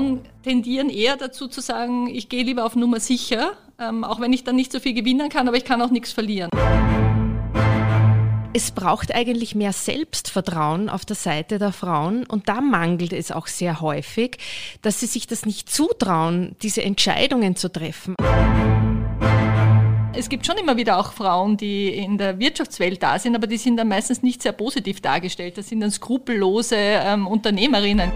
Frauen tendieren eher dazu zu sagen, ich gehe lieber auf Nummer sicher, ähm, auch wenn ich dann nicht so viel gewinnen kann, aber ich kann auch nichts verlieren. Es braucht eigentlich mehr Selbstvertrauen auf der Seite der Frauen und da mangelt es auch sehr häufig, dass sie sich das nicht zutrauen, diese Entscheidungen zu treffen. Es gibt schon immer wieder auch Frauen, die in der Wirtschaftswelt da sind, aber die sind dann meistens nicht sehr positiv dargestellt. Das sind dann skrupellose ähm, Unternehmerinnen.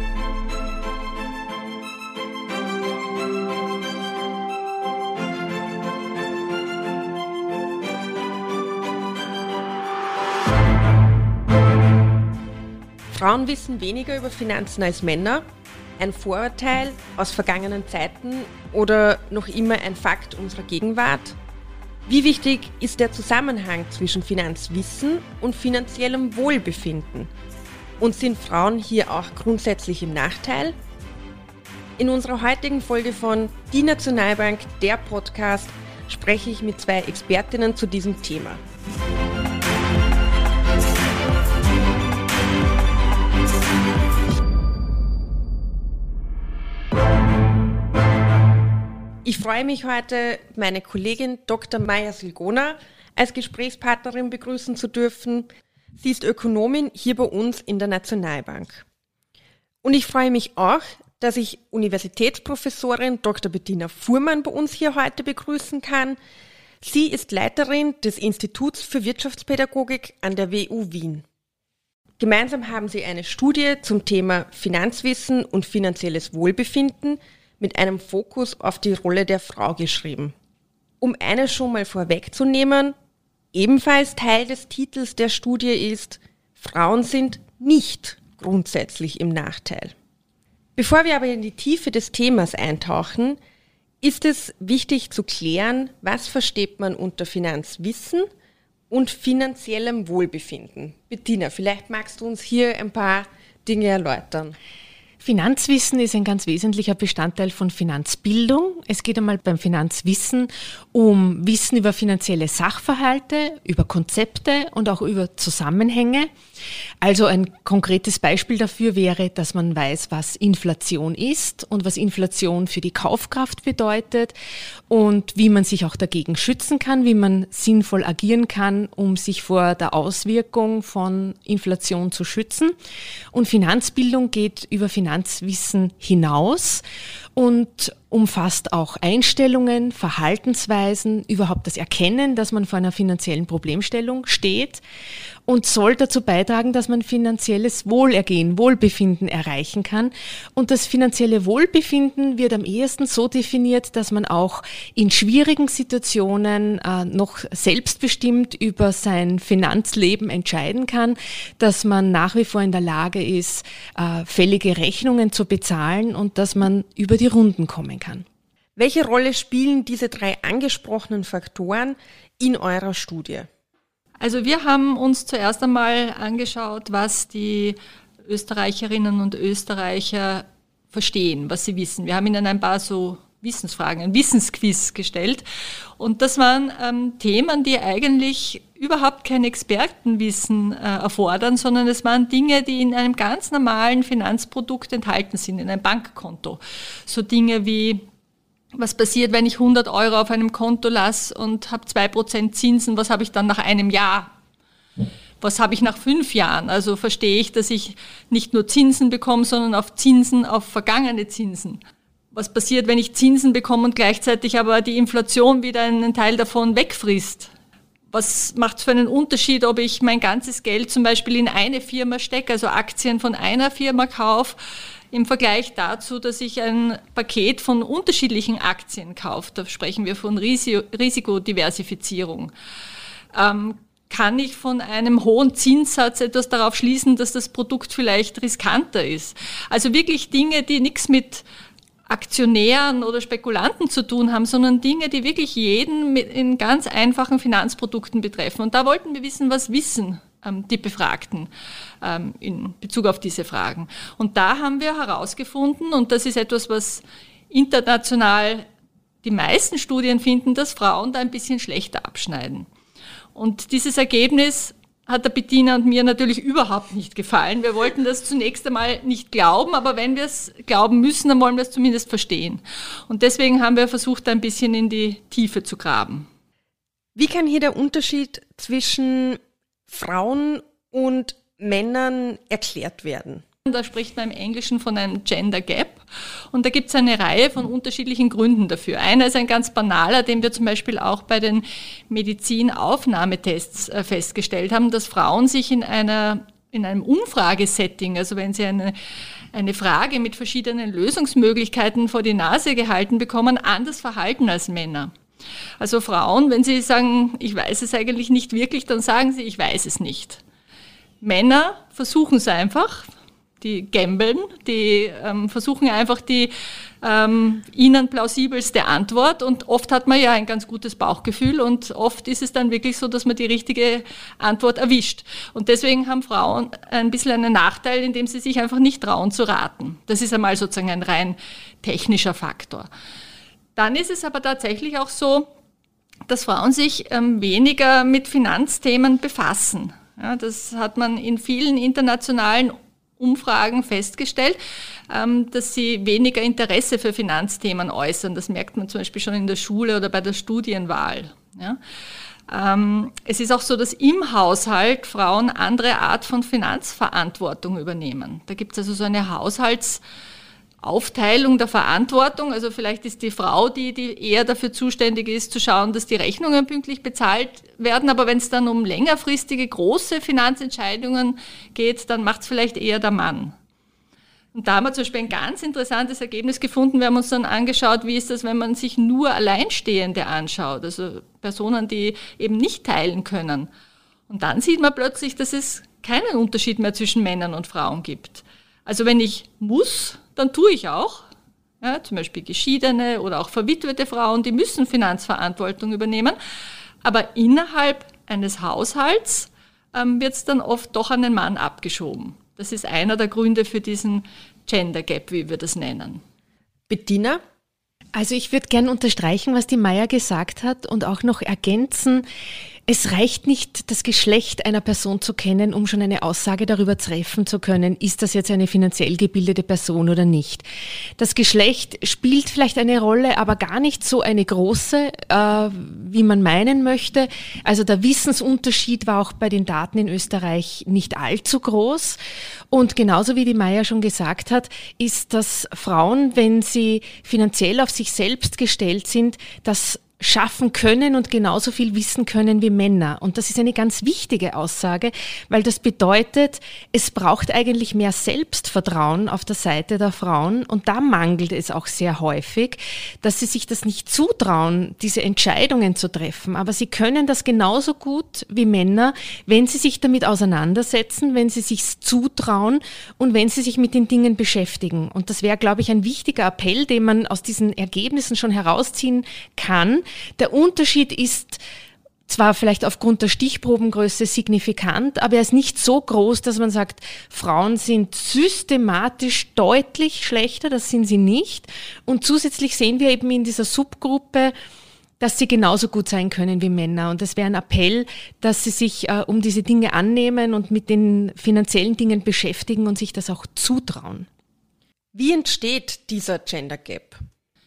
Frauen wissen weniger über Finanzen als Männer. Ein Vorurteil aus vergangenen Zeiten oder noch immer ein Fakt unserer Gegenwart? Wie wichtig ist der Zusammenhang zwischen Finanzwissen und finanziellem Wohlbefinden? Und sind Frauen hier auch grundsätzlich im Nachteil? In unserer heutigen Folge von Die Nationalbank, der Podcast, spreche ich mit zwei Expertinnen zu diesem Thema. Ich freue mich heute, meine Kollegin Dr. Maya Silgona als Gesprächspartnerin begrüßen zu dürfen. Sie ist Ökonomin hier bei uns in der Nationalbank. Und ich freue mich auch, dass ich Universitätsprofessorin Dr. Bettina Fuhrmann bei uns hier heute begrüßen kann. Sie ist Leiterin des Instituts für Wirtschaftspädagogik an der WU Wien. Gemeinsam haben sie eine Studie zum Thema Finanzwissen und finanzielles Wohlbefinden mit einem Fokus auf die Rolle der Frau geschrieben. Um eines schon mal vorwegzunehmen, ebenfalls Teil des Titels der Studie ist, Frauen sind nicht grundsätzlich im Nachteil. Bevor wir aber in die Tiefe des Themas eintauchen, ist es wichtig zu klären, was versteht man unter Finanzwissen und finanziellem Wohlbefinden. Bettina, vielleicht magst du uns hier ein paar Dinge erläutern. Finanzwissen ist ein ganz wesentlicher Bestandteil von Finanzbildung. Es geht einmal beim Finanzwissen um Wissen über finanzielle Sachverhalte, über Konzepte und auch über Zusammenhänge. Also ein konkretes Beispiel dafür wäre, dass man weiß, was Inflation ist und was Inflation für die Kaufkraft bedeutet und wie man sich auch dagegen schützen kann, wie man sinnvoll agieren kann, um sich vor der Auswirkung von Inflation zu schützen. Und Finanzbildung geht über Finanzwissen hinaus und umfasst auch Einstellungen, Verhaltensweisen, überhaupt das Erkennen, dass man vor einer finanziellen Problemstellung steht und soll dazu beitragen, dass man finanzielles Wohlergehen, Wohlbefinden erreichen kann. Und das finanzielle Wohlbefinden wird am ehesten so definiert, dass man auch in schwierigen Situationen äh, noch selbstbestimmt über sein Finanzleben entscheiden kann, dass man nach wie vor in der Lage ist, äh, fällige Rechnungen zu bezahlen und dass man über die Runden kommen kann. Welche Rolle spielen diese drei angesprochenen Faktoren in eurer Studie? Also wir haben uns zuerst einmal angeschaut, was die Österreicherinnen und Österreicher verstehen, was sie wissen. Wir haben ihnen ein paar so Wissensfragen, ein Wissensquiz gestellt. Und das waren ähm, Themen, die eigentlich überhaupt kein Expertenwissen äh, erfordern, sondern es waren Dinge, die in einem ganz normalen Finanzprodukt enthalten sind, in einem Bankkonto. So Dinge wie was passiert, wenn ich 100 Euro auf einem Konto lasse und habe 2% Zinsen, was habe ich dann nach einem Jahr? Was habe ich nach fünf Jahren? Also verstehe ich, dass ich nicht nur Zinsen bekomme, sondern auf Zinsen, auf vergangene Zinsen. Was passiert, wenn ich Zinsen bekomme und gleichzeitig aber die Inflation wieder einen Teil davon wegfrisst? Was macht es für einen Unterschied, ob ich mein ganzes Geld zum Beispiel in eine Firma stecke, also Aktien von einer Firma kaufe, im Vergleich dazu, dass ich ein Paket von unterschiedlichen Aktien kaufe. Da sprechen wir von Risikodiversifizierung. Ähm, kann ich von einem hohen Zinssatz etwas darauf schließen, dass das Produkt vielleicht riskanter ist? Also wirklich Dinge, die nichts mit Aktionären oder Spekulanten zu tun haben, sondern Dinge, die wirklich jeden in ganz einfachen Finanzprodukten betreffen. Und da wollten wir wissen, was wissen die Befragten ähm, in Bezug auf diese Fragen. Und da haben wir herausgefunden, und das ist etwas, was international die meisten Studien finden, dass Frauen da ein bisschen schlechter abschneiden. Und dieses Ergebnis hat der Bettina und mir natürlich überhaupt nicht gefallen. Wir wollten das zunächst einmal nicht glauben, aber wenn wir es glauben müssen, dann wollen wir es zumindest verstehen. Und deswegen haben wir versucht, ein bisschen in die Tiefe zu graben. Wie kann hier der Unterschied zwischen Frauen und Männern erklärt werden? Da spricht man im Englischen von einem Gender Gap und da gibt es eine Reihe von unterschiedlichen Gründen dafür. Einer ist ein ganz banaler, den wir zum Beispiel auch bei den Medizinaufnahmetests äh, festgestellt haben, dass Frauen sich in einer in einem Umfragesetting, also wenn sie eine, eine Frage mit verschiedenen Lösungsmöglichkeiten vor die Nase gehalten bekommen, anders verhalten als Männer. Also Frauen, wenn sie sagen, ich weiß es eigentlich nicht wirklich, dann sagen sie, ich weiß es nicht. Männer versuchen es einfach, die gambeln, die ähm, versuchen einfach die ähm, ihnen plausibelste Antwort und oft hat man ja ein ganz gutes Bauchgefühl und oft ist es dann wirklich so, dass man die richtige Antwort erwischt. Und deswegen haben Frauen ein bisschen einen Nachteil, indem sie sich einfach nicht trauen zu raten. Das ist einmal sozusagen ein rein technischer Faktor. Dann ist es aber tatsächlich auch so, dass Frauen sich ähm, weniger mit Finanzthemen befassen. Ja, das hat man in vielen internationalen Umfragen festgestellt, ähm, dass sie weniger Interesse für Finanzthemen äußern. Das merkt man zum Beispiel schon in der Schule oder bei der Studienwahl. Ja. Ähm, es ist auch so, dass im Haushalt Frauen andere Art von Finanzverantwortung übernehmen. Da gibt es also so eine Haushalts- Aufteilung der Verantwortung. Also vielleicht ist die Frau die, die eher dafür zuständig ist, zu schauen, dass die Rechnungen pünktlich bezahlt werden. Aber wenn es dann um längerfristige, große Finanzentscheidungen geht, dann macht es vielleicht eher der Mann. Und da haben wir zum Beispiel ein ganz interessantes Ergebnis gefunden. Wir haben uns dann angeschaut, wie ist das, wenn man sich nur Alleinstehende anschaut, also Personen, die eben nicht teilen können. Und dann sieht man plötzlich, dass es keinen Unterschied mehr zwischen Männern und Frauen gibt. Also wenn ich muss, dann tue ich auch. Ja, zum Beispiel geschiedene oder auch verwitwete Frauen, die müssen Finanzverantwortung übernehmen. Aber innerhalb eines Haushalts ähm, wird es dann oft doch an den Mann abgeschoben. Das ist einer der Gründe für diesen Gender Gap, wie wir das nennen. Bettina? Also ich würde gern unterstreichen, was die Maya gesagt hat und auch noch ergänzen, es reicht nicht, das Geschlecht einer Person zu kennen, um schon eine Aussage darüber treffen zu können, ist das jetzt eine finanziell gebildete Person oder nicht. Das Geschlecht spielt vielleicht eine Rolle, aber gar nicht so eine große, äh, wie man meinen möchte. Also der Wissensunterschied war auch bei den Daten in Österreich nicht allzu groß. Und genauso wie die Maya schon gesagt hat, ist, dass Frauen, wenn sie finanziell auf sich selbst gestellt sind, das schaffen können und genauso viel wissen können wie Männer. Und das ist eine ganz wichtige Aussage, weil das bedeutet, es braucht eigentlich mehr Selbstvertrauen auf der Seite der Frauen. Und da mangelt es auch sehr häufig, dass sie sich das nicht zutrauen, diese Entscheidungen zu treffen. Aber sie können das genauso gut wie Männer, wenn sie sich damit auseinandersetzen, wenn sie sich zutrauen und wenn sie sich mit den Dingen beschäftigen. Und das wäre, glaube ich, ein wichtiger Appell, den man aus diesen Ergebnissen schon herausziehen kann, der Unterschied ist zwar vielleicht aufgrund der Stichprobengröße signifikant, aber er ist nicht so groß, dass man sagt, Frauen sind systematisch deutlich schlechter, das sind sie nicht. Und zusätzlich sehen wir eben in dieser Subgruppe, dass sie genauso gut sein können wie Männer. Und es wäre ein Appell, dass sie sich äh, um diese Dinge annehmen und mit den finanziellen Dingen beschäftigen und sich das auch zutrauen. Wie entsteht dieser Gender Gap?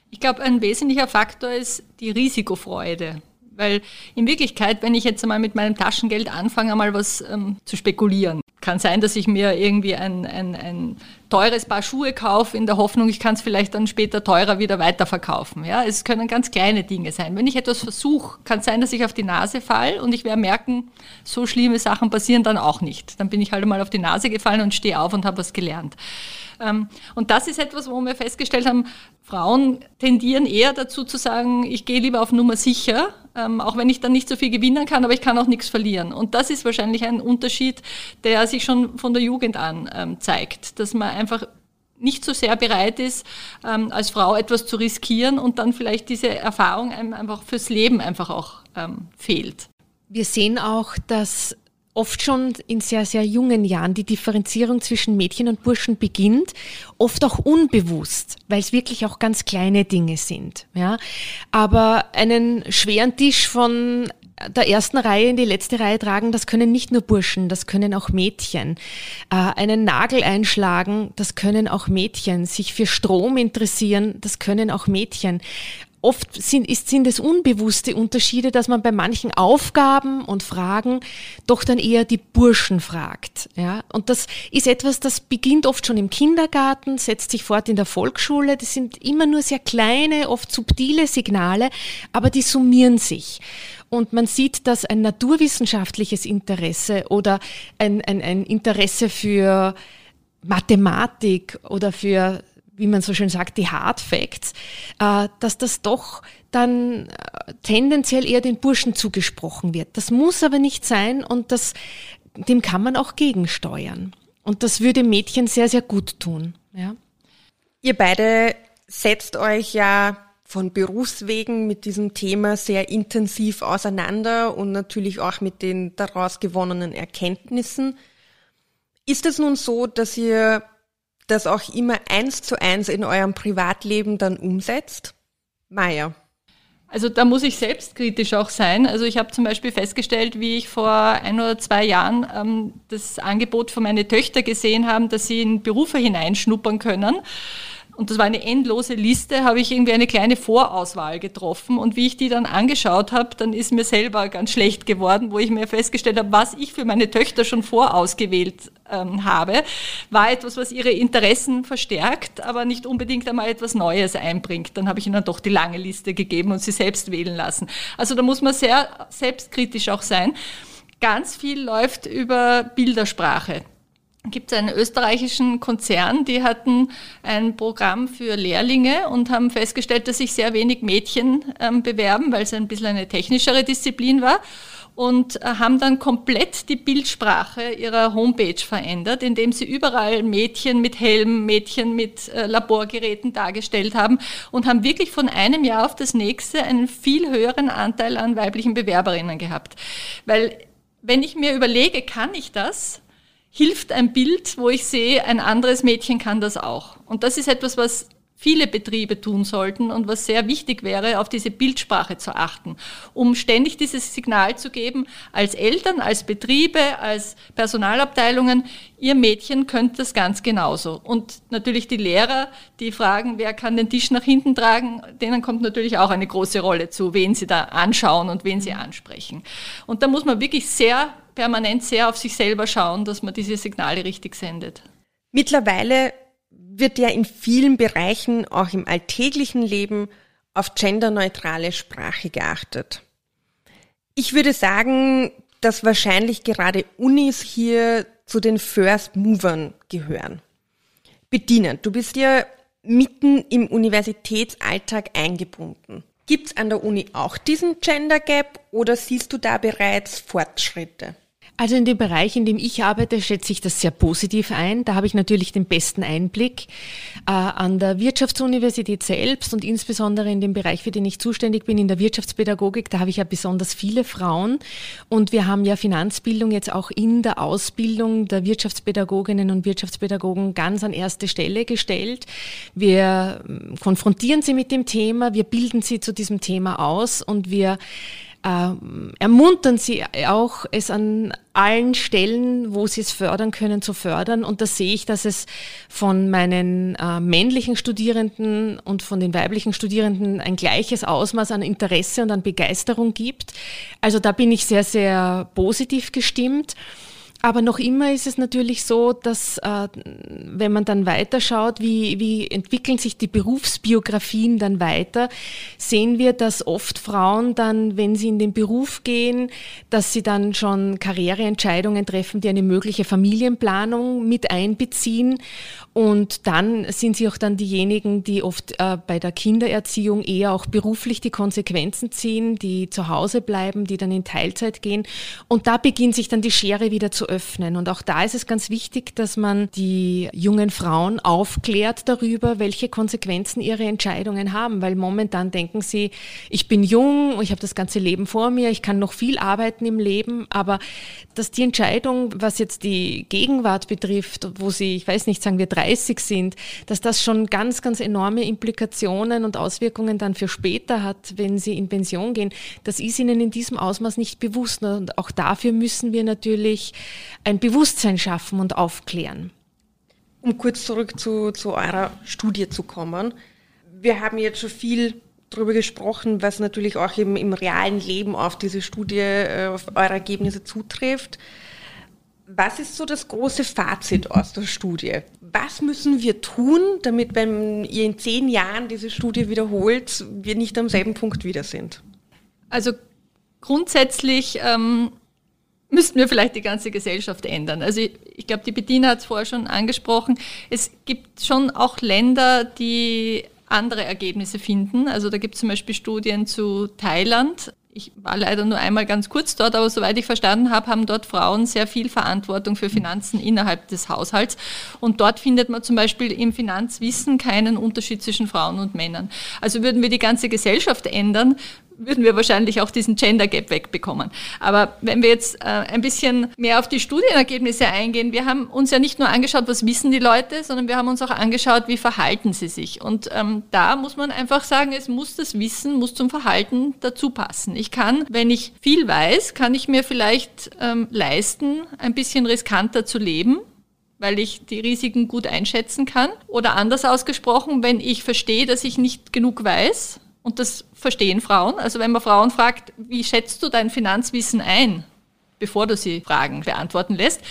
Ich glaube, ein wesentlicher Faktor ist die Risikofreude. Weil in Wirklichkeit, wenn ich jetzt einmal mit meinem Taschengeld anfange, einmal was ähm, zu spekulieren, kann sein, dass ich mir irgendwie ein, ein, ein teures Paar Schuhe kaufe in der Hoffnung, ich kann es vielleicht dann später teurer wieder weiterverkaufen. Ja, es können ganz kleine Dinge sein. Wenn ich etwas versuche, kann sein, dass ich auf die Nase falle und ich werde merken, so schlimme Sachen passieren dann auch nicht. Dann bin ich halt einmal auf die Nase gefallen und stehe auf und habe was gelernt. Ähm, und das ist etwas, wo wir festgestellt haben, Frauen tendieren eher dazu zu sagen, ich gehe lieber auf Nummer sicher, ähm, auch wenn ich dann nicht so viel gewinnen kann, aber ich kann auch nichts verlieren. Und das ist wahrscheinlich ein Unterschied, der sich schon von der Jugend an ähm, zeigt, dass man einfach nicht so sehr bereit ist, als Frau etwas zu riskieren und dann vielleicht diese Erfahrung einem einfach fürs Leben einfach auch fehlt. Wir sehen auch, dass oft schon in sehr, sehr jungen Jahren die Differenzierung zwischen Mädchen und Burschen beginnt, oft auch unbewusst, weil es wirklich auch ganz kleine Dinge sind. Ja? Aber einen schweren Tisch von der ersten Reihe in die letzte Reihe tragen, das können nicht nur Burschen, das können auch Mädchen. Äh, einen Nagel einschlagen, das können auch Mädchen. Sich für Strom interessieren, das können auch Mädchen. Oft sind, ist, sind es unbewusste Unterschiede, dass man bei manchen Aufgaben und Fragen doch dann eher die Burschen fragt. Ja? Und das ist etwas, das beginnt oft schon im Kindergarten, setzt sich fort in der Volksschule. Das sind immer nur sehr kleine, oft subtile Signale, aber die summieren sich und man sieht, dass ein naturwissenschaftliches Interesse oder ein, ein, ein Interesse für Mathematik oder für wie man so schön sagt, die Hard Facts, äh, dass das doch dann äh, tendenziell eher den Burschen zugesprochen wird. Das muss aber nicht sein und das, dem kann man auch gegensteuern. Und das würde Mädchen sehr, sehr gut tun. Ja. Ihr beide setzt euch ja von Berufswegen mit diesem Thema sehr intensiv auseinander und natürlich auch mit den daraus gewonnenen Erkenntnissen. Ist es nun so, dass ihr das auch immer eins zu eins in eurem Privatleben dann umsetzt? Maya. Also da muss ich selbstkritisch auch sein. Also ich habe zum Beispiel festgestellt, wie ich vor ein oder zwei Jahren ähm, das Angebot für meine Töchter gesehen habe, dass sie in Berufe hineinschnuppern können und das war eine endlose Liste, habe ich irgendwie eine kleine Vorauswahl getroffen. Und wie ich die dann angeschaut habe, dann ist mir selber ganz schlecht geworden, wo ich mir festgestellt habe, was ich für meine Töchter schon vorausgewählt ähm, habe, war etwas, was ihre Interessen verstärkt, aber nicht unbedingt einmal etwas Neues einbringt. Dann habe ich ihnen doch die lange Liste gegeben und sie selbst wählen lassen. Also da muss man sehr selbstkritisch auch sein. Ganz viel läuft über Bildersprache gibt es einen österreichischen Konzern, die hatten ein Programm für Lehrlinge und haben festgestellt, dass sich sehr wenig Mädchen ähm, bewerben, weil es ein bisschen eine technischere Disziplin war und äh, haben dann komplett die Bildsprache ihrer Homepage verändert, indem sie überall Mädchen mit Helm, Mädchen mit äh, Laborgeräten dargestellt haben und haben wirklich von einem Jahr auf das nächste einen viel höheren Anteil an weiblichen Bewerberinnen gehabt. Weil wenn ich mir überlege, kann ich das? Hilft ein Bild, wo ich sehe, ein anderes Mädchen kann das auch. Und das ist etwas, was viele Betriebe tun sollten und was sehr wichtig wäre, auf diese Bildsprache zu achten, um ständig dieses Signal zu geben, als Eltern, als Betriebe, als Personalabteilungen, ihr Mädchen könnt das ganz genauso. Und natürlich die Lehrer, die fragen, wer kann den Tisch nach hinten tragen, denen kommt natürlich auch eine große Rolle zu, wen sie da anschauen und wen sie ansprechen. Und da muss man wirklich sehr permanent sehr auf sich selber schauen, dass man diese Signale richtig sendet. Mittlerweile wird ja in vielen Bereichen, auch im alltäglichen Leben, auf genderneutrale Sprache geachtet. Ich würde sagen, dass wahrscheinlich gerade Unis hier zu den First Movern gehören. Bediener, du bist ja mitten im Universitätsalltag eingebunden. Gibt es an der Uni auch diesen Gender Gap oder siehst du da bereits Fortschritte? Also in dem Bereich, in dem ich arbeite, schätze ich das sehr positiv ein. Da habe ich natürlich den besten Einblick. Äh, an der Wirtschaftsuniversität selbst und insbesondere in dem Bereich, für den ich zuständig bin, in der Wirtschaftspädagogik, da habe ich ja besonders viele Frauen. Und wir haben ja Finanzbildung jetzt auch in der Ausbildung der Wirtschaftspädagoginnen und Wirtschaftspädagogen ganz an erste Stelle gestellt. Wir ähm, konfrontieren sie mit dem Thema, wir bilden sie zu diesem Thema aus und wir äh, ermuntern sie auch, es an allen Stellen, wo sie es fördern können, zu fördern. Und da sehe ich, dass es von meinen äh, männlichen Studierenden und von den weiblichen Studierenden ein gleiches Ausmaß an Interesse und an Begeisterung gibt. Also da bin ich sehr, sehr positiv gestimmt. Aber noch immer ist es natürlich so, dass äh, wenn man dann weiterschaut, wie, wie entwickeln sich die Berufsbiografien dann weiter, sehen wir, dass oft Frauen dann, wenn sie in den Beruf gehen, dass sie dann schon Karriereentscheidungen treffen, die eine mögliche Familienplanung mit einbeziehen. Und dann sind sie auch dann diejenigen, die oft äh, bei der Kindererziehung eher auch beruflich die Konsequenzen ziehen, die zu Hause bleiben, die dann in Teilzeit gehen. Und da beginnt sich dann die Schere wieder zu öffnen. Und auch da ist es ganz wichtig, dass man die jungen Frauen aufklärt darüber, welche Konsequenzen ihre Entscheidungen haben, weil momentan denken sie, ich bin jung, ich habe das ganze Leben vor mir, ich kann noch viel arbeiten im Leben, aber dass die Entscheidung, was jetzt die Gegenwart betrifft, wo sie, ich weiß nicht, sagen wir 30 sind, dass das schon ganz, ganz enorme Implikationen und Auswirkungen dann für später hat, wenn sie in Pension gehen, das ist ihnen in diesem Ausmaß nicht bewusst. Und auch dafür müssen wir natürlich ein Bewusstsein schaffen und aufklären. Um kurz zurück zu, zu eurer Studie zu kommen. Wir haben jetzt schon viel darüber gesprochen, was natürlich auch im, im realen Leben auf diese Studie, äh, auf eure Ergebnisse zutrifft. Was ist so das große Fazit aus der Studie? Was müssen wir tun, damit, wenn ihr in zehn Jahren diese Studie wiederholt, wir nicht am selben Punkt wieder sind? Also grundsätzlich ähm, müssten wir vielleicht die ganze Gesellschaft ändern. Also ich, ich glaube, die Bediener hat es vorher schon angesprochen. Es gibt schon auch Länder, die andere Ergebnisse finden. Also da gibt es zum Beispiel Studien zu Thailand. Ich war leider nur einmal ganz kurz dort, aber soweit ich verstanden habe, haben dort Frauen sehr viel Verantwortung für Finanzen innerhalb des Haushalts. Und dort findet man zum Beispiel im Finanzwissen keinen Unterschied zwischen Frauen und Männern. Also würden wir die ganze Gesellschaft ändern, würden wir wahrscheinlich auch diesen Gender Gap wegbekommen. Aber wenn wir jetzt äh, ein bisschen mehr auf die Studienergebnisse eingehen, wir haben uns ja nicht nur angeschaut, was wissen die Leute, sondern wir haben uns auch angeschaut, wie verhalten sie sich. Und ähm, da muss man einfach sagen, es muss das Wissen, muss zum Verhalten dazu passen. Ich kann, wenn ich viel weiß, kann ich mir vielleicht ähm, leisten, ein bisschen riskanter zu leben weil ich die Risiken gut einschätzen kann. Oder anders ausgesprochen, wenn ich verstehe, dass ich nicht genug weiß, und das verstehen Frauen. Also wenn man Frauen fragt, wie schätzt du dein Finanzwissen ein, bevor du sie Fragen beantworten lässt,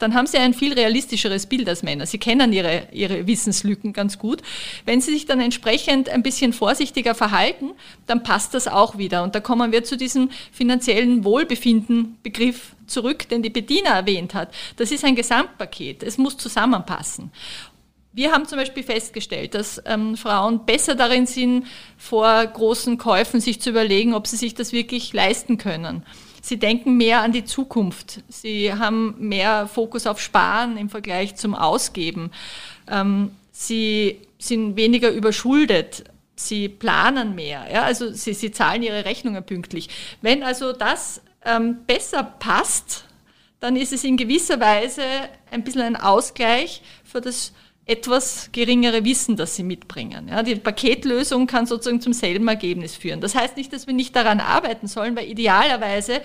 dann haben sie ein viel realistischeres Bild als Männer. Sie kennen ihre, ihre Wissenslücken ganz gut. Wenn sie sich dann entsprechend ein bisschen vorsichtiger verhalten, dann passt das auch wieder. Und da kommen wir zu diesem finanziellen Wohlbefinden-Begriff zurück, den die Bediener erwähnt hat. Das ist ein Gesamtpaket. Es muss zusammenpassen. Wir haben zum Beispiel festgestellt, dass ähm, Frauen besser darin sind, vor großen Käufen sich zu überlegen, ob sie sich das wirklich leisten können. Sie denken mehr an die Zukunft. Sie haben mehr Fokus auf Sparen im Vergleich zum Ausgeben. Ähm, sie sind weniger überschuldet. Sie planen mehr. Ja? Also sie, sie zahlen ihre Rechnungen pünktlich. Wenn also das ähm, besser passt, dann ist es in gewisser Weise ein bisschen ein Ausgleich für das etwas geringere Wissen, das sie mitbringen. Ja, die Paketlösung kann sozusagen zum selben Ergebnis führen. Das heißt nicht, dass wir nicht daran arbeiten sollen, weil idealerweise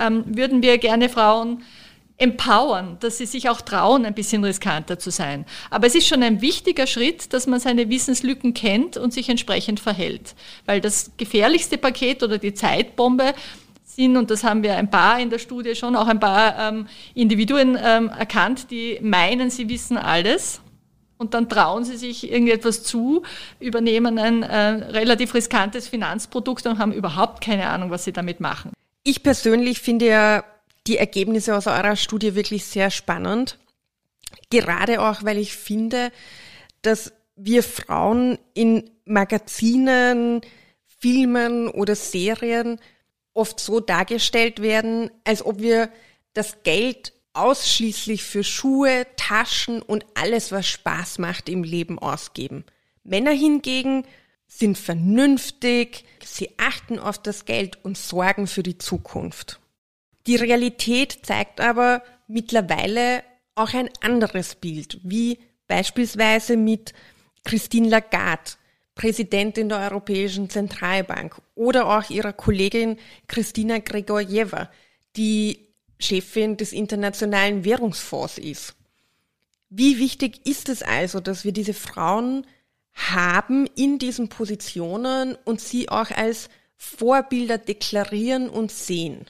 ähm, würden wir gerne Frauen empowern, dass sie sich auch trauen, ein bisschen riskanter zu sein. Aber es ist schon ein wichtiger Schritt, dass man seine Wissenslücken kennt und sich entsprechend verhält. Weil das gefährlichste Paket oder die Zeitbombe sind, und das haben wir ein paar in der Studie schon, auch ein paar ähm, Individuen ähm, erkannt, die meinen, sie wissen alles und dann trauen sie sich irgendetwas zu, übernehmen ein äh, relativ riskantes Finanzprodukt und haben überhaupt keine Ahnung, was sie damit machen. Ich persönlich finde ja die Ergebnisse aus eurer Studie wirklich sehr spannend. Gerade auch, weil ich finde, dass wir Frauen in Magazinen, Filmen oder Serien oft so dargestellt werden, als ob wir das Geld ausschließlich für Schuhe, Taschen und alles, was Spaß macht im Leben ausgeben. Männer hingegen sind vernünftig, sie achten auf das Geld und sorgen für die Zukunft. Die Realität zeigt aber mittlerweile auch ein anderes Bild, wie beispielsweise mit Christine Lagarde, Präsidentin der Europäischen Zentralbank, oder auch ihrer Kollegin Christina Gregorjeva, die Chefin des Internationalen Währungsfonds ist. Wie wichtig ist es also, dass wir diese Frauen haben in diesen Positionen und sie auch als Vorbilder deklarieren und sehen?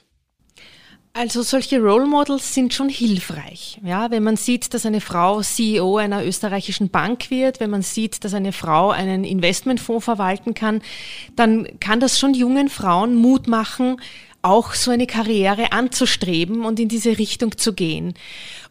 Also solche Role Models sind schon hilfreich. Ja, wenn man sieht, dass eine Frau CEO einer österreichischen Bank wird, wenn man sieht, dass eine Frau einen Investmentfonds verwalten kann, dann kann das schon jungen Frauen Mut machen, auch so eine Karriere anzustreben und in diese Richtung zu gehen.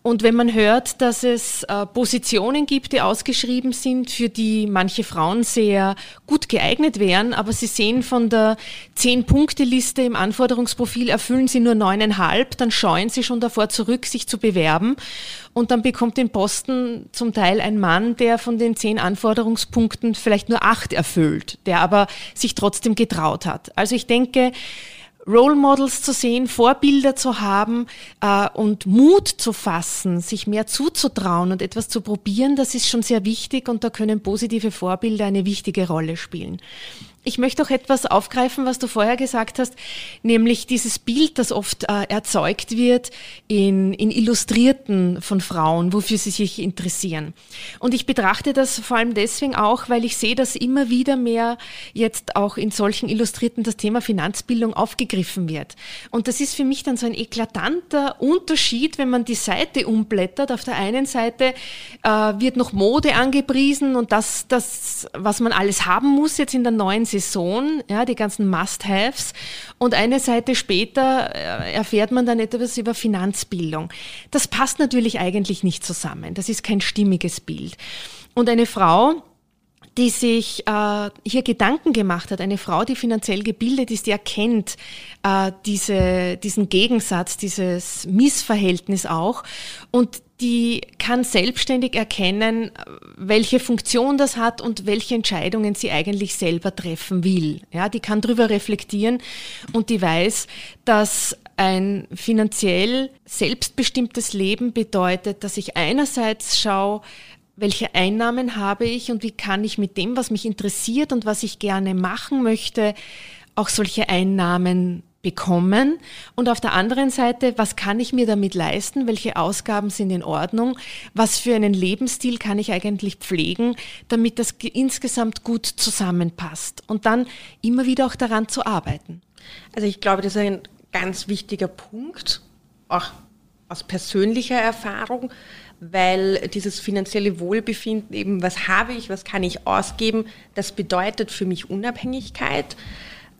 Und wenn man hört, dass es äh, Positionen gibt, die ausgeschrieben sind, für die manche Frauen sehr gut geeignet wären, aber sie sehen von der Zehn-Punkte-Liste im Anforderungsprofil erfüllen sie nur neuneinhalb, dann scheuen sie schon davor zurück, sich zu bewerben. Und dann bekommt den Posten zum Teil ein Mann, der von den zehn Anforderungspunkten vielleicht nur acht erfüllt, der aber sich trotzdem getraut hat. Also ich denke, Role Models zu sehen, Vorbilder zu haben äh, und Mut zu fassen, sich mehr zuzutrauen und etwas zu probieren, das ist schon sehr wichtig und da können positive Vorbilder eine wichtige Rolle spielen. Ich möchte auch etwas aufgreifen, was du vorher gesagt hast, nämlich dieses Bild, das oft äh, erzeugt wird in, in Illustrierten von Frauen, wofür sie sich interessieren. Und ich betrachte das vor allem deswegen auch, weil ich sehe, dass immer wieder mehr jetzt auch in solchen Illustrierten das Thema Finanzbildung aufgegriffen wird. Und das ist für mich dann so ein eklatanter Unterschied, wenn man die Seite umblättert. Auf der einen Seite äh, wird noch Mode angepriesen und das, das, was man alles haben muss jetzt in der neuen Saison, ja, die ganzen Must-Haves. Und eine Seite später äh, erfährt man dann etwas über Finanzbildung. Das passt natürlich eigentlich nicht zusammen. Das ist kein stimmiges Bild. Und eine Frau, die sich äh, hier Gedanken gemacht hat, eine Frau, die finanziell gebildet ist, die erkennt äh, diese, diesen Gegensatz, dieses Missverhältnis auch und die kann selbstständig erkennen, welche Funktion das hat und welche Entscheidungen sie eigentlich selber treffen will. Ja, die kann darüber reflektieren und die weiß, dass ein finanziell selbstbestimmtes Leben bedeutet, dass ich einerseits schaue, welche Einnahmen habe ich und wie kann ich mit dem, was mich interessiert und was ich gerne machen möchte, auch solche Einnahmen bekommen? Und auf der anderen Seite, was kann ich mir damit leisten, welche Ausgaben sind in Ordnung, was für einen Lebensstil kann ich eigentlich pflegen, damit das insgesamt gut zusammenpasst? Und dann immer wieder auch daran zu arbeiten. Also ich glaube, das ist ein ganz wichtiger Punkt, auch aus persönlicher Erfahrung, weil dieses finanzielle Wohlbefinden eben, was habe ich, was kann ich ausgeben, das bedeutet für mich Unabhängigkeit.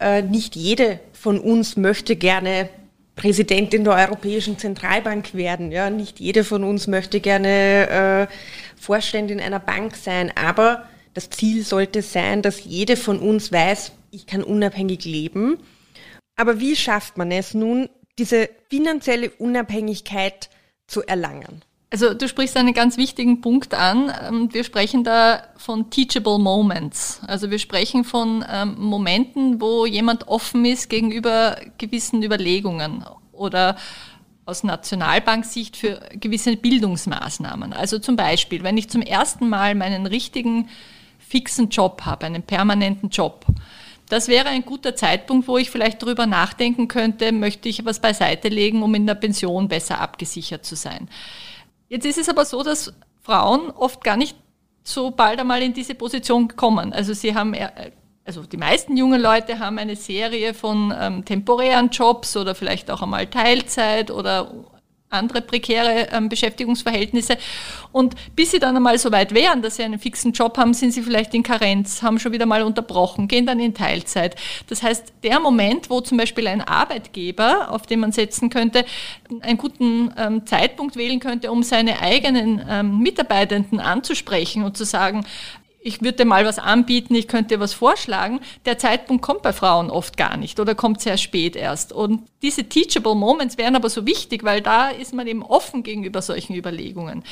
Äh, nicht jede von uns möchte gerne Präsidentin der Europäischen Zentralbank werden. Ja, nicht jede von uns möchte gerne äh, Vorständin einer Bank sein, aber das Ziel sollte sein, dass jede von uns weiß, ich kann unabhängig leben. Aber wie schafft man es nun, diese finanzielle Unabhängigkeit zu erlangen? Also du sprichst einen ganz wichtigen Punkt an. Ähm, wir sprechen da von teachable moments. Also wir sprechen von ähm, Momenten, wo jemand offen ist gegenüber gewissen Überlegungen oder aus Nationalbanksicht für gewisse Bildungsmaßnahmen. Also zum Beispiel, wenn ich zum ersten Mal meinen richtigen fixen Job habe, einen permanenten Job, das wäre ein guter Zeitpunkt, wo ich vielleicht darüber nachdenken könnte, möchte ich was beiseite legen, um in der Pension besser abgesichert zu sein. Jetzt ist es aber so, dass Frauen oft gar nicht so bald einmal in diese Position kommen. Also sie haben, also die meisten jungen Leute haben eine Serie von ähm, temporären Jobs oder vielleicht auch einmal Teilzeit oder andere prekäre ähm, Beschäftigungsverhältnisse. Und bis sie dann einmal so weit wären, dass sie einen fixen Job haben, sind sie vielleicht in Karenz, haben schon wieder mal unterbrochen, gehen dann in Teilzeit. Das heißt, der Moment, wo zum Beispiel ein Arbeitgeber, auf den man setzen könnte, einen guten ähm, Zeitpunkt wählen könnte, um seine eigenen ähm, Mitarbeitenden anzusprechen und zu sagen, ich würde mal was anbieten, ich könnte was vorschlagen. Der Zeitpunkt kommt bei Frauen oft gar nicht oder kommt sehr spät erst. Und diese Teachable Moments wären aber so wichtig, weil da ist man eben offen gegenüber solchen Überlegungen.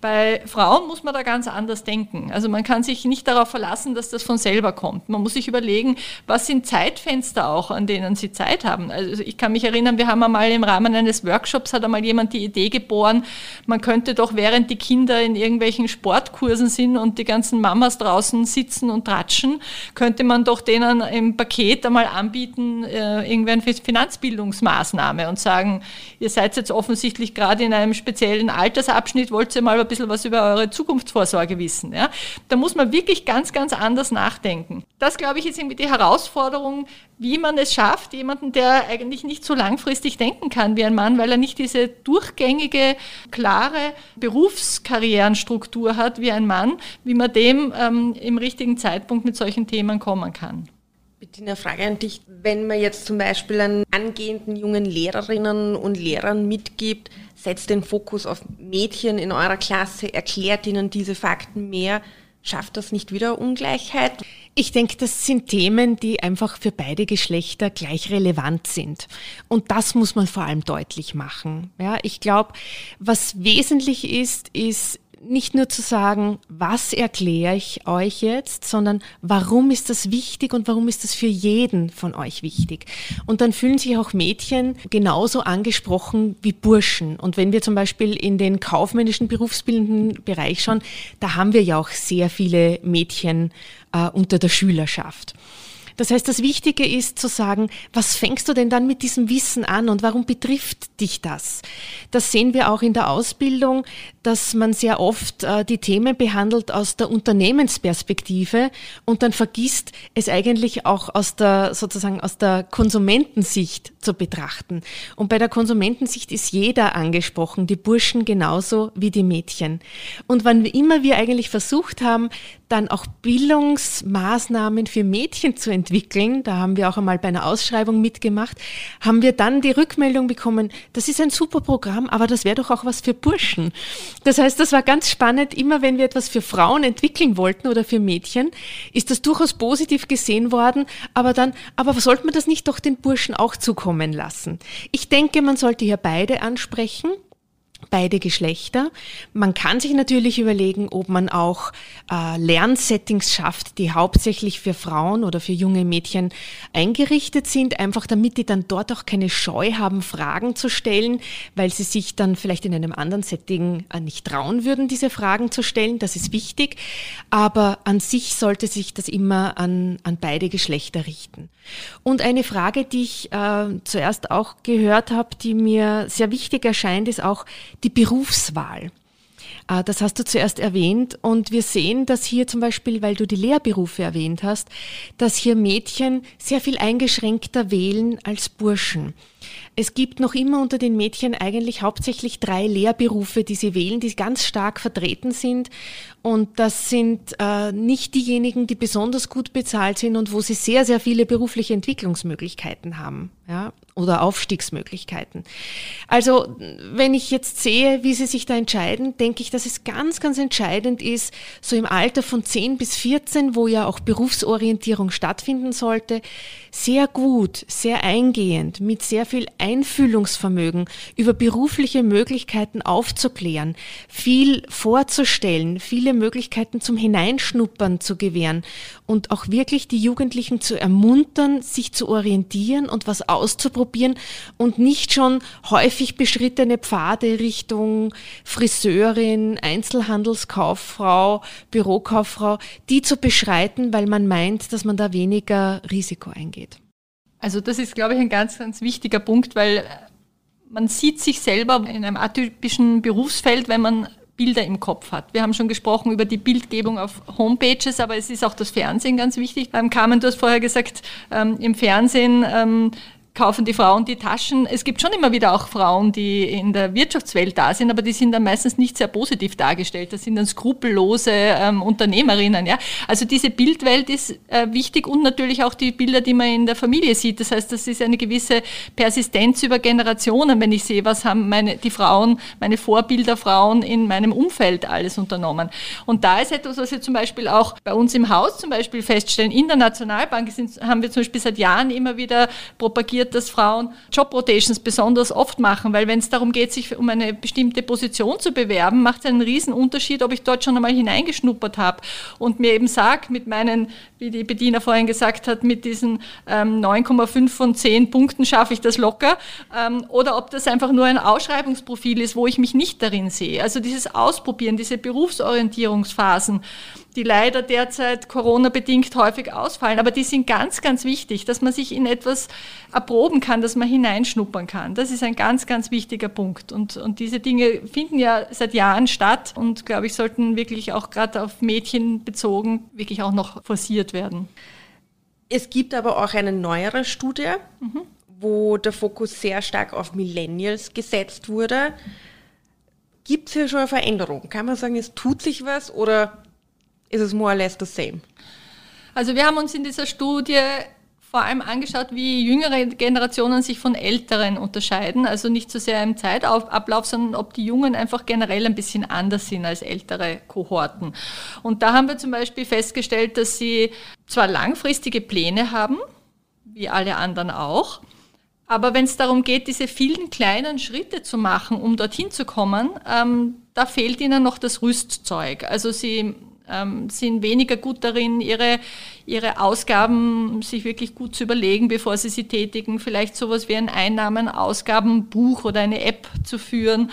Bei Frauen muss man da ganz anders denken. Also man kann sich nicht darauf verlassen, dass das von selber kommt. Man muss sich überlegen, was sind Zeitfenster auch, an denen sie Zeit haben. Also ich kann mich erinnern, wir haben einmal im Rahmen eines Workshops, hat einmal jemand die Idee geboren, man könnte doch während die Kinder in irgendwelchen Sportkursen sind und die ganzen Mamas draußen sitzen und tratschen, könnte man doch denen im Paket einmal anbieten, äh, irgendwie eine Finanzbildungsmaßnahme und sagen, ihr seid jetzt offensichtlich gerade in einem speziellen Altersabschnitt, wollt ihr mal ein bisschen was über eure Zukunftsvorsorge wissen. Ja? Da muss man wirklich ganz, ganz anders nachdenken. Das, glaube ich, ist irgendwie die Herausforderung, wie man es schafft, jemanden, der eigentlich nicht so langfristig denken kann wie ein Mann, weil er nicht diese durchgängige, klare Berufskarrierenstruktur hat wie ein Mann, wie man dem ähm, im richtigen Zeitpunkt mit solchen Themen kommen kann. Bitte eine Frage an dich. Wenn man jetzt zum Beispiel an angehenden jungen Lehrerinnen und Lehrern mitgibt, setzt den Fokus auf Mädchen in eurer Klasse, erklärt ihnen diese Fakten mehr, schafft das nicht wieder Ungleichheit? Ich denke, das sind Themen, die einfach für beide Geschlechter gleich relevant sind. Und das muss man vor allem deutlich machen. Ja, ich glaube, was wesentlich ist, ist nicht nur zu sagen, was erkläre ich euch jetzt, sondern warum ist das wichtig und warum ist das für jeden von euch wichtig. Und dann fühlen sich auch Mädchen genauso angesprochen wie Burschen. Und wenn wir zum Beispiel in den kaufmännischen berufsbildenden Bereich schauen, da haben wir ja auch sehr viele Mädchen äh, unter der Schülerschaft. Das heißt, das Wichtige ist zu sagen, was fängst du denn dann mit diesem Wissen an und warum betrifft dich das? Das sehen wir auch in der Ausbildung, dass man sehr oft äh, die Themen behandelt aus der Unternehmensperspektive und dann vergisst, es eigentlich auch aus der, sozusagen aus der Konsumentensicht zu betrachten. Und bei der Konsumentensicht ist jeder angesprochen, die Burschen genauso wie die Mädchen. Und wann immer wir eigentlich versucht haben, dann auch Bildungsmaßnahmen für Mädchen zu entwickeln, da haben wir auch einmal bei einer Ausschreibung mitgemacht, haben wir dann die Rückmeldung bekommen, das ist ein super Programm, aber das wäre doch auch was für Burschen. Das heißt, das war ganz spannend, immer wenn wir etwas für Frauen entwickeln wollten oder für Mädchen, ist das durchaus positiv gesehen worden, aber dann, aber sollte man das nicht doch den Burschen auch zukommen lassen? Ich denke, man sollte hier beide ansprechen beide Geschlechter. Man kann sich natürlich überlegen, ob man auch äh, Lernsettings schafft, die hauptsächlich für Frauen oder für junge Mädchen eingerichtet sind, einfach damit die dann dort auch keine Scheu haben, Fragen zu stellen, weil sie sich dann vielleicht in einem anderen Setting äh, nicht trauen würden, diese Fragen zu stellen. Das ist wichtig. Aber an sich sollte sich das immer an, an beide Geschlechter richten. Und eine Frage, die ich äh, zuerst auch gehört habe, die mir sehr wichtig erscheint, ist auch, die Berufswahl. Ah, das hast du zuerst erwähnt und wir sehen, dass hier zum Beispiel, weil du die Lehrberufe erwähnt hast, dass hier Mädchen sehr viel eingeschränkter wählen als Burschen. Es gibt noch immer unter den Mädchen eigentlich hauptsächlich drei Lehrberufe, die sie wählen, die ganz stark vertreten sind. Und das sind äh, nicht diejenigen, die besonders gut bezahlt sind und wo sie sehr, sehr viele berufliche Entwicklungsmöglichkeiten haben ja, oder Aufstiegsmöglichkeiten. Also wenn ich jetzt sehe, wie sie sich da entscheiden, denke ich, dass es ganz, ganz entscheidend ist, so im Alter von 10 bis 14, wo ja auch Berufsorientierung stattfinden sollte, sehr gut, sehr eingehend, mit sehr viel Einfühlungsvermögen über berufliche Möglichkeiten aufzuklären, viel vorzustellen, viele Möglichkeiten zum Hineinschnuppern zu gewähren und auch wirklich die Jugendlichen zu ermuntern, sich zu orientieren und was auszuprobieren und nicht schon häufig beschrittene Pfade Richtung Friseurin, Einzelhandelskauffrau, Bürokauffrau, die zu beschreiten, weil man meint, dass man da weniger Risiko eingeht. Also das ist, glaube ich, ein ganz, ganz wichtiger Punkt, weil man sieht sich selber in einem atypischen Berufsfeld, wenn man Bilder im Kopf hat. Wir haben schon gesprochen über die Bildgebung auf Homepages, aber es ist auch das Fernsehen ganz wichtig. Ähm, Carmen, du hast vorher gesagt, ähm, im Fernsehen ähm, kaufen die Frauen die Taschen. Es gibt schon immer wieder auch Frauen, die in der Wirtschaftswelt da sind, aber die sind dann meistens nicht sehr positiv dargestellt. Das sind dann skrupellose ähm, Unternehmerinnen. Ja? Also diese Bildwelt ist äh, wichtig und natürlich auch die Bilder, die man in der Familie sieht. Das heißt, das ist eine gewisse Persistenz über Generationen, wenn ich sehe, was haben meine, die Frauen, meine Vorbilderfrauen in meinem Umfeld alles unternommen. Und da ist etwas, was wir zum Beispiel auch bei uns im Haus zum Beispiel feststellen. In der Nationalbank sind, haben wir zum Beispiel seit Jahren immer wieder propagiert, wird, dass Frauen Jobrotations besonders oft machen, weil wenn es darum geht, sich um eine bestimmte Position zu bewerben, macht es einen riesen Unterschied, ob ich dort schon einmal hineingeschnuppert habe und mir eben sage, mit meinen, wie die Bediener vorhin gesagt hat, mit diesen ähm, 9,5 von 10 Punkten schaffe ich das locker, ähm, oder ob das einfach nur ein Ausschreibungsprofil ist, wo ich mich nicht darin sehe. Also dieses Ausprobieren, diese Berufsorientierungsphasen, die leider derzeit Corona-bedingt häufig ausfallen. Aber die sind ganz, ganz wichtig, dass man sich in etwas erproben kann, dass man hineinschnuppern kann. Das ist ein ganz, ganz wichtiger Punkt. Und, und diese Dinge finden ja seit Jahren statt und, glaube ich, sollten wirklich auch gerade auf Mädchen bezogen wirklich auch noch forciert werden. Es gibt aber auch eine neuere Studie, mhm. wo der Fokus sehr stark auf Millennials gesetzt wurde. Gibt es hier schon eine Veränderung? Kann man sagen, es tut sich was oder ist es more or less the same? Also wir haben uns in dieser Studie vor allem angeschaut, wie jüngere Generationen sich von älteren unterscheiden. Also nicht so sehr im Zeitablauf, sondern ob die Jungen einfach generell ein bisschen anders sind als ältere Kohorten. Und da haben wir zum Beispiel festgestellt, dass sie zwar langfristige Pläne haben, wie alle anderen auch, aber wenn es darum geht, diese vielen kleinen Schritte zu machen, um dorthin zu kommen, ähm, da fehlt ihnen noch das Rüstzeug. Also sie ähm, sind weniger gut darin, ihre, ihre Ausgaben sich wirklich gut zu überlegen, bevor sie sie tätigen. Vielleicht sowas wie ein Einnahmen-Ausgabenbuch oder eine App zu führen.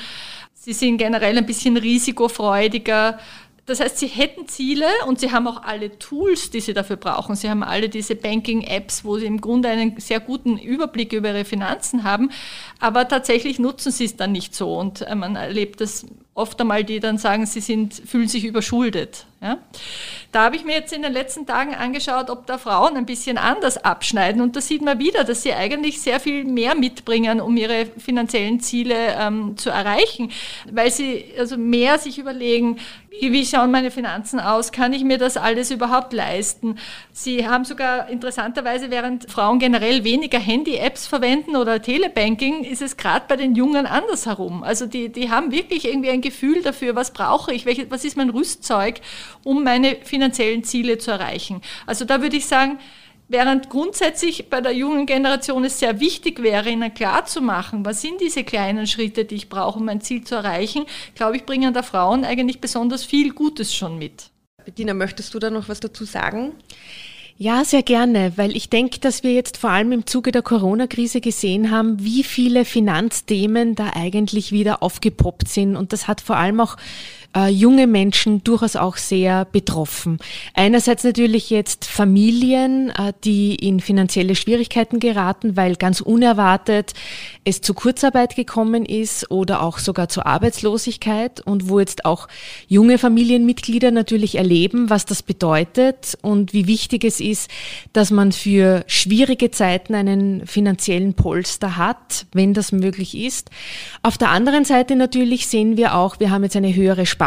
Sie sind generell ein bisschen risikofreudiger. Das heißt, sie hätten Ziele und sie haben auch alle Tools, die sie dafür brauchen. Sie haben alle diese Banking-Apps, wo sie im Grunde einen sehr guten Überblick über ihre Finanzen haben, aber tatsächlich nutzen sie es dann nicht so. Und äh, man erlebt das oft einmal, die dann sagen, sie sind, fühlen sich überschuldet. Ja? Da habe ich mir jetzt in den letzten Tagen angeschaut, ob da Frauen ein bisschen anders abschneiden. Und da sieht man wieder, dass sie eigentlich sehr viel mehr mitbringen, um ihre finanziellen Ziele ähm, zu erreichen, weil sie also mehr sich überlegen, wie schauen meine Finanzen aus? Kann ich mir das alles überhaupt leisten? Sie haben sogar interessanterweise, während Frauen generell weniger Handy-Apps verwenden oder Telebanking, ist es gerade bei den Jungen andersherum. Also die, die haben wirklich irgendwie ein Gefühl dafür, was brauche ich, welche, was ist mein Rüstzeug, um meine finanziellen Ziele zu erreichen. Also da würde ich sagen, Während grundsätzlich bei der jungen Generation es sehr wichtig wäre, ihnen klarzumachen, was sind diese kleinen Schritte, die ich brauche, um mein Ziel zu erreichen, glaube ich, bringen da Frauen eigentlich besonders viel Gutes schon mit. Bettina, möchtest du da noch was dazu sagen? Ja, sehr gerne, weil ich denke, dass wir jetzt vor allem im Zuge der Corona-Krise gesehen haben, wie viele Finanzthemen da eigentlich wieder aufgepoppt sind. Und das hat vor allem auch äh, junge Menschen durchaus auch sehr betroffen. Einerseits natürlich jetzt Familien, äh, die in finanzielle Schwierigkeiten geraten, weil ganz unerwartet es zu Kurzarbeit gekommen ist oder auch sogar zur Arbeitslosigkeit und wo jetzt auch junge Familienmitglieder natürlich erleben, was das bedeutet und wie wichtig es ist, dass man für schwierige Zeiten einen finanziellen Polster hat, wenn das möglich ist. Auf der anderen Seite natürlich sehen wir auch, wir haben jetzt eine höhere Sparquote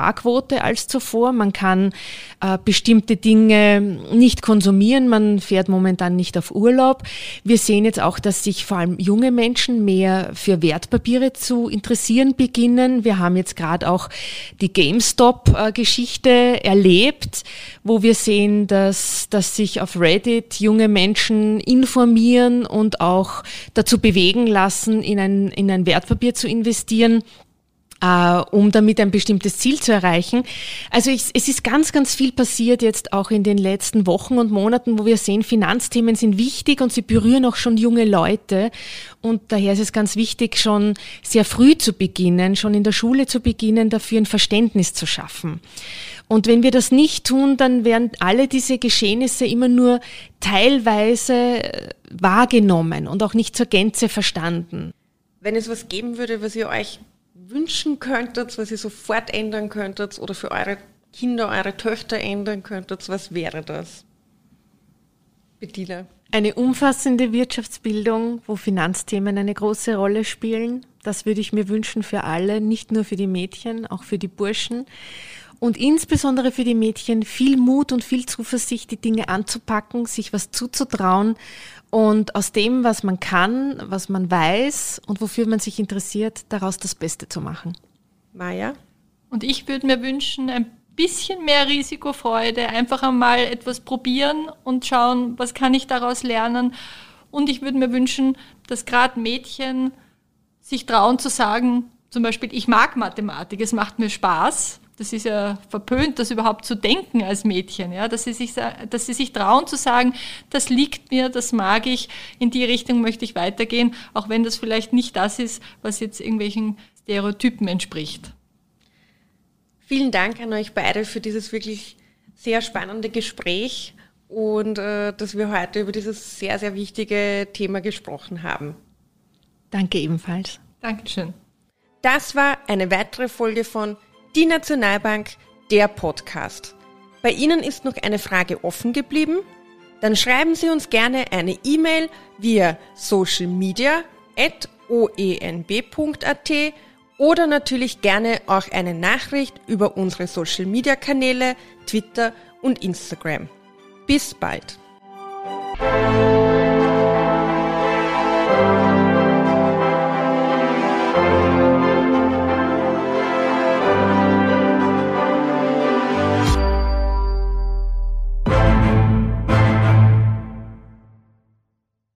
als zuvor. Man kann äh, bestimmte Dinge nicht konsumieren. Man fährt momentan nicht auf Urlaub. Wir sehen jetzt auch, dass sich vor allem junge Menschen mehr für Wertpapiere zu interessieren beginnen. Wir haben jetzt gerade auch die GameStop-Geschichte erlebt, wo wir sehen, dass, dass sich auf Reddit junge Menschen informieren und auch dazu bewegen lassen, in ein, in ein Wertpapier zu investieren äh, um damit ein bestimmtes Ziel zu erreichen. Also ich, es ist ganz, ganz viel passiert jetzt auch in den letzten Wochen und Monaten, wo wir sehen, Finanzthemen sind wichtig und sie berühren auch schon junge Leute. Und daher ist es ganz wichtig, schon sehr früh zu beginnen, schon in der Schule zu beginnen, dafür ein Verständnis zu schaffen. Und wenn wir das nicht tun, dann werden alle diese Geschehnisse immer nur teilweise äh, wahrgenommen und auch nicht zur Gänze verstanden. Wenn es was geben würde, was ihr euch wünschen könntet, was ihr sofort ändern könntet oder für eure Kinder, eure Töchter ändern könntet, was wäre das? Bettina. Eine umfassende Wirtschaftsbildung, wo Finanzthemen eine große Rolle spielen. Das würde ich mir wünschen für alle, nicht nur für die Mädchen, auch für die Burschen. Und insbesondere für die Mädchen viel Mut und viel Zuversicht, die Dinge anzupacken, sich was zuzutrauen und aus dem, was man kann, was man weiß und wofür man sich interessiert, daraus das Beste zu machen. Maja? Und ich würde mir wünschen, ein bisschen mehr Risikofreude, einfach einmal etwas probieren und schauen, was kann ich daraus lernen. Und ich würde mir wünschen, dass gerade Mädchen sich trauen zu sagen, zum Beispiel, ich mag Mathematik, es macht mir Spaß das ist ja verpönt, das überhaupt zu denken als Mädchen, ja, dass sie sich, dass sie sich trauen zu sagen, das liegt mir, das mag ich, in die Richtung möchte ich weitergehen, auch wenn das vielleicht nicht das ist, was jetzt irgendwelchen Stereotypen entspricht. Vielen Dank an euch beide für dieses wirklich sehr spannende Gespräch und äh, dass wir heute über dieses sehr, sehr wichtige Thema gesprochen haben. Danke ebenfalls. Dankeschön. Das war eine weitere Folge von die Nationalbank, der Podcast. Bei Ihnen ist noch eine Frage offen geblieben? Dann schreiben Sie uns gerne eine E-Mail via socialmedia.oenb.at oder natürlich gerne auch eine Nachricht über unsere Social Media Kanäle, Twitter und Instagram. Bis bald!